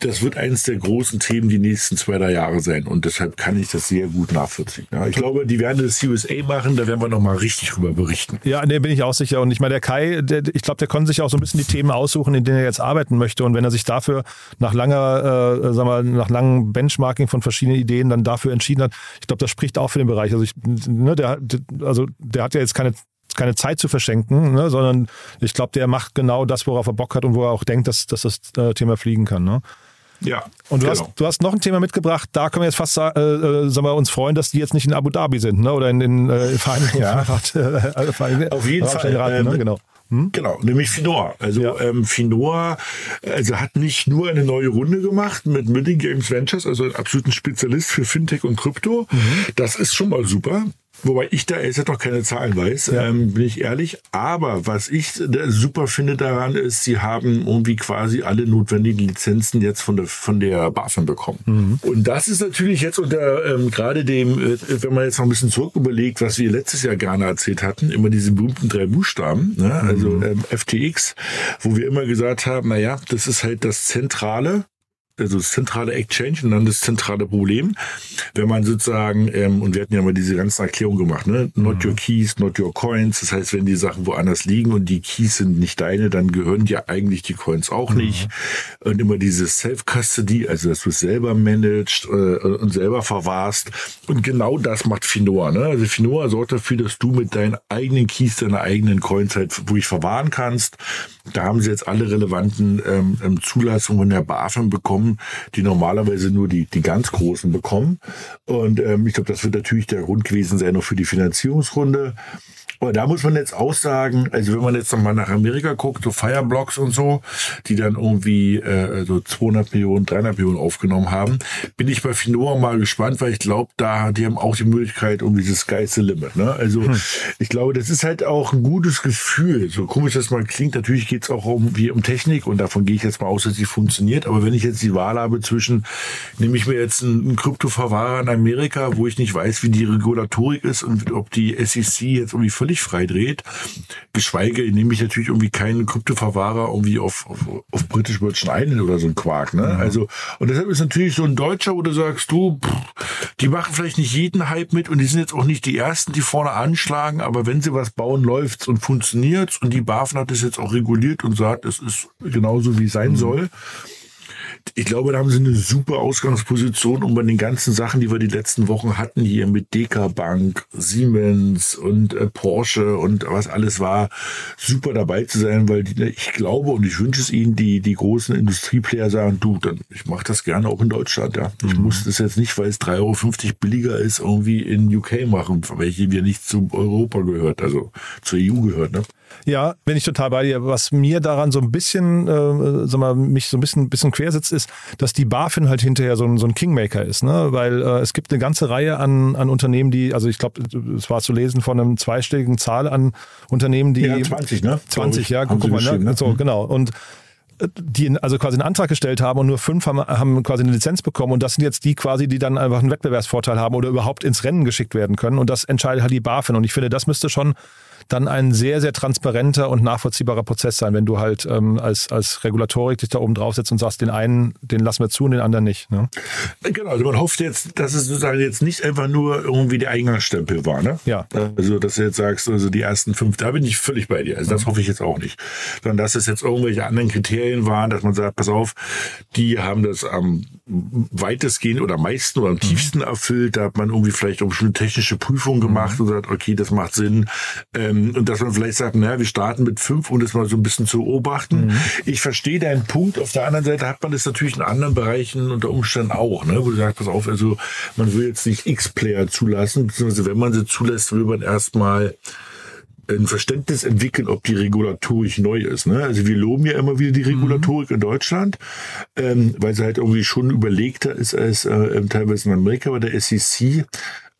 das wird eines der großen Themen die nächsten zwei, drei Jahre sein. Und deshalb kann ich das sehr gut nachvollziehen. Ja, ich glaube, die werden das USA machen, da werden wir nochmal richtig drüber berichten. Ja, ne, bin ich auch sicher. Und ich meine, der Kai, der, ich glaube, der konnte sich auch so ein bisschen die Themen aussuchen, in denen er jetzt arbeiten möchte. Und wenn er sich dafür nach langer, äh, sagen wir, nach langem Benchmarking von verschiedenen Ideen dann dafür entschieden hat, ich glaube, das spricht auch für den Bereich. Also ich, ne, der, also der hat ja jetzt keine keine Zeit zu verschenken, ne, sondern ich glaube, der macht genau das, worauf er Bock hat und wo er auch denkt, dass, dass das äh, Thema fliegen kann. Ne? Ja. Und du, genau. hast, du hast noch ein Thema mitgebracht, da können wir jetzt fast äh, äh, sagen wir, uns freuen, dass die jetzt nicht in Abu Dhabi sind, ne? Oder in den äh, Vereinigten [LAUGHS] ja. Rat, [LAUGHS] äh, Auf jeden Fall. Raten, ne? Ähm, genau. Hm? Genau, nämlich Finoa. Also Ja. ähm, Finoa also hat nicht nur eine neue Runde gemacht mit Milling Games Ventures, also einen absoluten Spezialist für Fintech und Krypto. Mhm. Das ist schon mal super. Wobei ich da jetzt noch keine Zahlen weiß, ähm, bin ich ehrlich. Aber was ich super finde daran ist, sie haben irgendwie quasi alle notwendigen Lizenzen jetzt von der, von der BaFin bekommen. Mhm. Und das ist natürlich jetzt unter ähm, gerade dem, äh, wenn man jetzt noch ein bisschen zurück überlegt, was wir letztes Jahr gerne erzählt hatten, immer diese berühmten drei Buchstaben, ne? also ähm, FTX, wo wir immer gesagt haben, naja, das ist halt das Zentrale, also das zentrale Exchange und dann das zentrale Problem, wenn man sozusagen, ähm, und wir hatten ja mal diese ganzen Erklärungen gemacht, ne? not your keys, not your coins, das heißt, wenn die Sachen woanders liegen und die Keys sind nicht deine, dann gehören dir eigentlich die Coins auch nicht. Und immer dieses Self-Custody, also dass du es selber managst äh, und selber verwahrst. Und genau das macht Finoa. Ne? Also Finoa sorgt dafür, dass du mit deinen eigenen Keys, deine eigenen Coins halt ruhig verwahren kannst. Da haben sie jetzt alle relevanten ähm, ähm, Zulassungen von der BaFin bekommen, die normalerweise nur die, die ganz Großen bekommen. Und ähm, ich glaube, das wird natürlich der Grund gewesen sein, noch für die Finanzierungsrunde. Aber da muss man jetzt auch sagen, also wenn man jetzt nochmal nach Amerika guckt, so Fireblocks und so, die dann irgendwie äh, so 200 Millionen, 300 Millionen aufgenommen haben, bin ich bei Finoa mal gespannt, weil ich glaube, da die haben auch die Möglichkeit um dieses Sky's the Limit. Ne? Also ich glaube, das ist halt auch ein gutes Gefühl. So komisch das mal klingt, natürlich geht es auch um, wie um Technik und davon gehe ich jetzt mal aus, dass sie funktioniert. Aber wenn ich jetzt die Wahl habe zwischen, nehme ich mir jetzt einen, Kryptoverwahrer in Amerika, wo ich nicht weiß, wie die Regulatorik ist und ob die SEC jetzt irgendwie völlig frei dreht, geschweige nehme ich natürlich irgendwie keinen Kryptoverwahrer irgendwie auf, auf, auf British Virgin Island oder so ein Quark. Ne? Also und deshalb ist natürlich so ein Deutscher, wo du sagst, du, pff, die machen vielleicht nicht jeden Hype mit und die sind jetzt auch nicht die ersten, die vorne anschlagen, aber wenn sie was bauen, läuft's und funktioniert's und die BaFin hat das jetzt auch reguliert und sagt, es ist genauso wie es sein soll. Ich glaube, da haben sie eine super Ausgangsposition, um bei den ganzen Sachen, die wir die letzten Wochen hatten, hier mit DK Bank, Siemens und äh, Porsche und was alles war, super dabei zu sein, weil die, ich glaube und ich wünsche es ihnen, die, die großen Industrieplayer sagen, du, dann, ich mache das gerne auch in Deutschland, ja. Ich muss das jetzt nicht, weil es 3,50 Euro billiger ist, irgendwie in UK machen, welche wir nicht zu Europa gehört, also zur EU gehört, ne? Ja, bin ich total bei dir. Was mir daran so ein bisschen, äh, sag mal, mich so ein bisschen, bisschen quersitzt, ist, dass die BaFin halt hinterher so ein, so ein Kingmaker ist, ne? Weil äh, es gibt eine ganze Reihe an, an Unternehmen, die, also ich glaube, es war zu lesen von einem zweistelligen Zahl an Unternehmen, die Ja, 20, ne? 20, ja, guck mal, ne? ne? So, genau. Und äh, die also quasi einen Antrag gestellt haben und nur fünf haben, haben quasi eine Lizenz bekommen und das sind jetzt die quasi, die dann einfach einen Wettbewerbsvorteil haben oder überhaupt ins Rennen geschickt werden können und das entscheidet halt die BaFin und ich finde, das müsste schon dann ein sehr, sehr transparenter und nachvollziehbarer Prozess sein, wenn du halt ähm, als, als Regulatorik dich da oben draufsetzt und sagst, den einen, den lassen wir zu und den anderen nicht. Ne? Genau, also man hofft jetzt, dass es sozusagen jetzt nicht einfach nur irgendwie der Eingangsstempel war, ne? Ja. Also, dass du jetzt sagst, also die ersten fünf, da bin ich völlig bei dir. Also, das hoffe ich jetzt auch nicht. Sondern, dass es jetzt irgendwelche anderen Kriterien waren, dass man sagt, pass auf, die haben das am weitestgehend oder am meisten oder am tiefsten erfüllt. Da hat man irgendwie vielleicht auch schon eine technische Prüfung gemacht und sagt, okay, das macht Sinn. Ähm, und dass man vielleicht sagt, naja, wir starten mit fünf, um das mal so ein bisschen zu beobachten. Ich verstehe deinen Punkt. Auf der anderen Seite hat man das natürlich in anderen Bereichen unter Umständen auch, ne? wo du sagst, pass auf, also man will jetzt nicht X-Player zulassen, beziehungsweise wenn man sie zulässt, will man erstmal ein Verständnis entwickeln, ob die Regulatorik neu ist. Ne? Also wir loben ja immer wieder die Regulatorik in Deutschland, ähm, weil sie halt irgendwie schon überlegter ist als äh, teilweise in Amerika bei der SEC.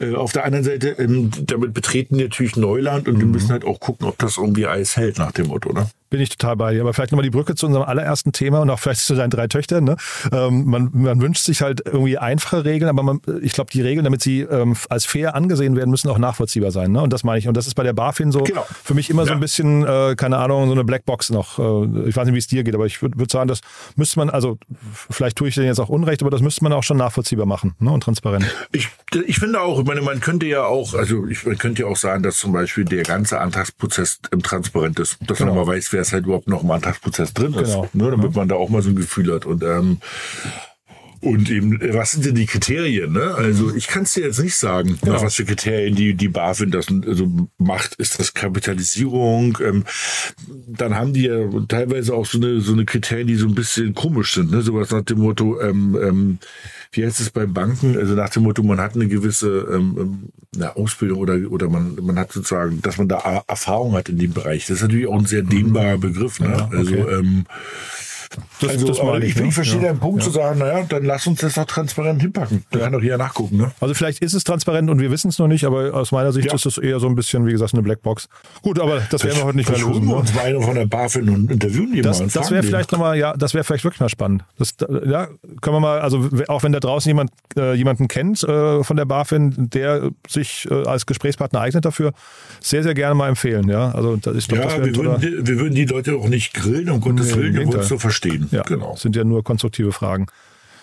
Äh, auf der anderen Seite, ähm, damit betreten die natürlich Neuland und wir müssen halt auch gucken, ob das irgendwie Eis hält nach dem Motto. Ne? Bin ich total bei dir. Aber vielleicht nochmal die Brücke zu unserem allerersten Thema und auch vielleicht zu deinen drei Töchtern. Ne? Ähm, man, man wünscht sich halt irgendwie einfache Regeln, aber man, ich glaube, die Regeln, damit sie ähm, als fair angesehen werden, müssen auch nachvollziehbar sein. Ne? Und das meine ich. Und das ist bei der BaFin so Genau. für mich immer so Ja. ein bisschen, äh, keine Ahnung, so eine Blackbox noch. Äh, ich weiß nicht, wie es dir geht, aber ich würde würd sagen, das müsste man, also vielleicht tue ich denen jetzt auch Unrecht, aber das müsste man auch schon nachvollziehbar machen ne? und transparent. Ich, ich finde auch, ich meine, man könnte ja auch, also ich, man könnte ja auch sagen, dass zum Beispiel der ganze Antragsprozess im transparent ist, dass man Genau. mal weiß, wer es halt überhaupt noch im Antragsprozess drin ist, Genau. ne, damit man da auch mal so ein Gefühl hat. Und ähm, Und eben, was sind denn die Kriterien? Ne? Also ich kann es dir jetzt nicht sagen, nach was für Kriterien die, die BaFin das also macht. Ist das Kapitalisierung? Ähm, dann haben die ja teilweise auch so eine, so eine Kriterien, die so ein bisschen komisch sind. Ne? Sowas nach dem Motto, ähm, ähm, wie heißt es bei Banken? Also nach dem Motto, man hat eine gewisse ähm, ähm eine Ausbildung oder, oder man, man hat sozusagen, dass man da Erfahrung hat in dem Bereich. Das ist natürlich auch ein sehr dehnbarer Begriff. Ne? Ja, okay. Also ähm, das, also, das aber ich, ich, ne? verstehe ja. deinen Punkt ja. zu sagen, naja, dann lass uns das doch transparent hinpacken. Da kann doch hier nachgucken. Ne? Also vielleicht ist es transparent und wir wissen es noch nicht, aber aus meiner Sicht ja. ist es eher so ein bisschen, wie gesagt, eine Blackbox. Gut, aber das werden wir heute nicht mehr lösen. Wir ne? uns beide von der BaFin und interviewen die das, mal. Das wäre vielleicht nochmal, ja, das wäre vielleicht wirklich mal spannend. Das, ja, können wir mal, also auch wenn da draußen jemand äh, jemanden kennt äh, von der BaFin, der sich äh, als Gesprächspartner eignet dafür, sehr, sehr gerne mal empfehlen. Ja, also ich glaub, ja wir, würden die, wir würden die Leute auch nicht grillen, um Gottes nee, Willen, wir es so verstehen. Ja, genau sind ja nur konstruktive Fragen.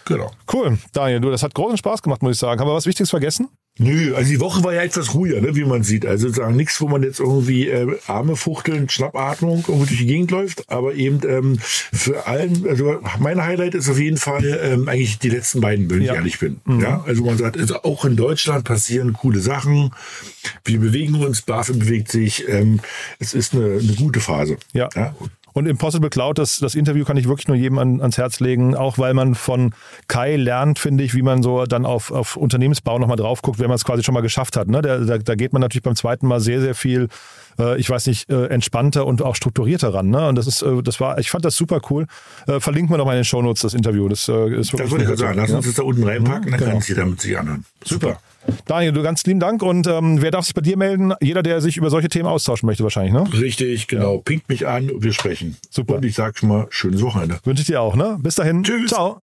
Genau. Cool, Daniel, du, das hat großen Spaß gemacht, muss ich sagen. Haben wir was Wichtiges vergessen? Nö, also die Woche war ja etwas ruhiger, ne, wie man sieht. Also sagen nichts, wo man jetzt irgendwie äh, Arme fuchteln, Schnappatmung irgendwie durch die Gegend läuft, aber eben ähm, für allen, also mein Highlight ist auf jeden Fall ähm, eigentlich die letzten beiden, wenn ja. ich ehrlich bin. Mhm. Ja, also man sagt, also auch in Deutschland passieren coole Sachen. Wir bewegen uns, BaFin bewegt sich. Ähm, es ist eine, eine gute Phase. Ja. ja. Und Impossible Cloud, das, das Interview kann ich wirklich nur jedem an, ans Herz legen, auch weil man von Kai lernt, finde ich, wie man so dann auf, auf Unternehmensbau nochmal drauf guckt, wenn man es quasi schon mal geschafft hat. Ne? Da, da, da geht man natürlich beim zweiten Mal sehr, sehr viel äh, ich weiß nicht, äh, entspannter und auch strukturierter ran. Ne? Und das ist, äh, das war, ich fand das super cool. Äh, verlinken wir noch mal in den Shownotes das Interview. Das äh, ist wirklich. Das würde ich sagen. Lass uns das da unten reinpacken, mhm, dann genau. kann ich jeder mit sich anhören. Super. Daniel, du ganz lieben Dank. Und ähm, wer darf sich bei dir melden? Jeder, der sich über solche Themen austauschen möchte, wahrscheinlich, ne? Richtig, genau. Ja. Pinkt mich an, wir sprechen. Super. Und ich sage schon mal, schönes Wochenende. Wünsche ich dir auch, ne? Bis dahin. Tschüss. Ciao.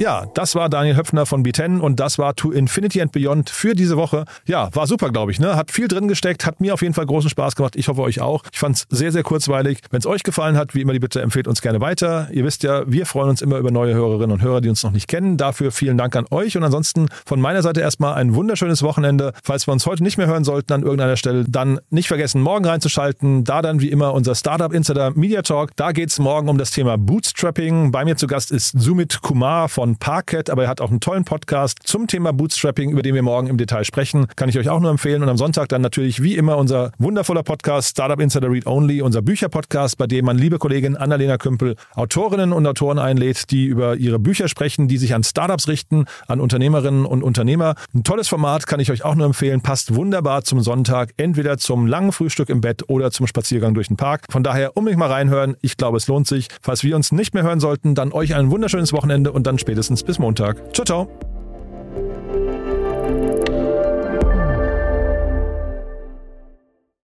Ja, das war Daniel Höpfner von B10 und das war To Infinity and Beyond für diese Woche. Ja, war super, glaube ich. Ne? Hat viel drin gesteckt, hat mir auf jeden Fall großen Spaß gemacht. Ich hoffe euch auch. Ich fand es sehr, sehr kurzweilig. Wenn es euch gefallen hat, wie immer die Bitte, empfehlt uns gerne weiter. Ihr wisst ja, wir freuen uns immer über neue Hörerinnen und Hörer, die uns noch nicht kennen. Dafür vielen Dank an euch und ansonsten von meiner Seite erstmal ein wunderschönes Wochenende. Falls wir uns heute nicht mehr hören sollten an irgendeiner Stelle, dann nicht vergessen, morgen reinzuschalten. Da dann wie immer unser Startup Insider Media Talk. Da geht es morgen um das Thema Bootstrapping. Bei mir zu Gast ist Sumit Kumar von Parket, aber er hat auch einen tollen Podcast zum Thema Bootstrapping, über den wir morgen im Detail sprechen. Kann ich euch auch nur empfehlen. Und am Sonntag dann natürlich wie immer unser wundervoller Podcast Startup Insider Read Only, unser Bücherpodcast, bei dem man liebe Kollegin Annalena Kümpel Autorinnen und Autoren einlädt, die über ihre Bücher sprechen, die sich an Startups richten, an Unternehmerinnen und Unternehmer. Ein tolles Format kann ich euch auch nur empfehlen. Passt wunderbar zum Sonntag, entweder zum langen Frühstück im Bett oder zum Spaziergang durch den Park. Von daher unbedingt mal reinhören. Ich glaube, es lohnt sich. Falls wir uns nicht mehr hören sollten, dann euch ein wunderschönes Wochenende und dann spätestens bis Montag. Ciao, ciao.